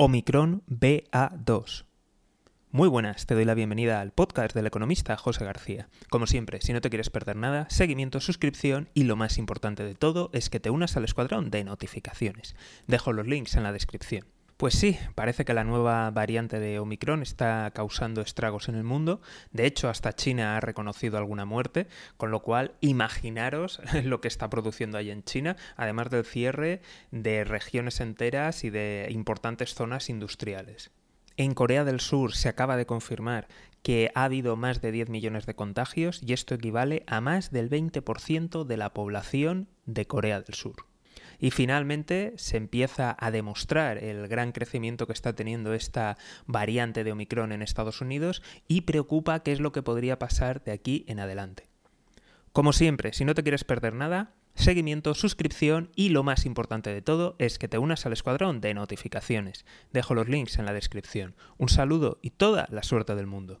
Omicron BA2. Muy buenas, te doy la bienvenida al podcast del economista José García. Como siempre, si no te quieres perder nada, seguimiento, suscripción y lo más importante de todo es que te unas al escuadrón de notificaciones. Dejo los links en la descripción. Pues sí, parece que la nueva variante de Omicron está causando estragos en el mundo. De hecho, hasta China ha reconocido alguna muerte, con lo cual imaginaros lo que está produciendo ahí en China, además del cierre de regiones enteras y de importantes zonas industriales. En Corea del Sur se acaba de confirmar que ha habido más de 10 millones de contagios y esto equivale a más del 20% de la población de Corea del Sur. Y finalmente se empieza a demostrar el gran crecimiento que está teniendo esta variante de Omicron en Estados Unidos y preocupa qué es lo que podría pasar de aquí en adelante. Como siempre, si no te quieres perder nada, seguimiento, suscripción y lo más importante de todo es que te unas al escuadrón de notificaciones. Dejo los links en la descripción. Un saludo y toda la suerte del mundo.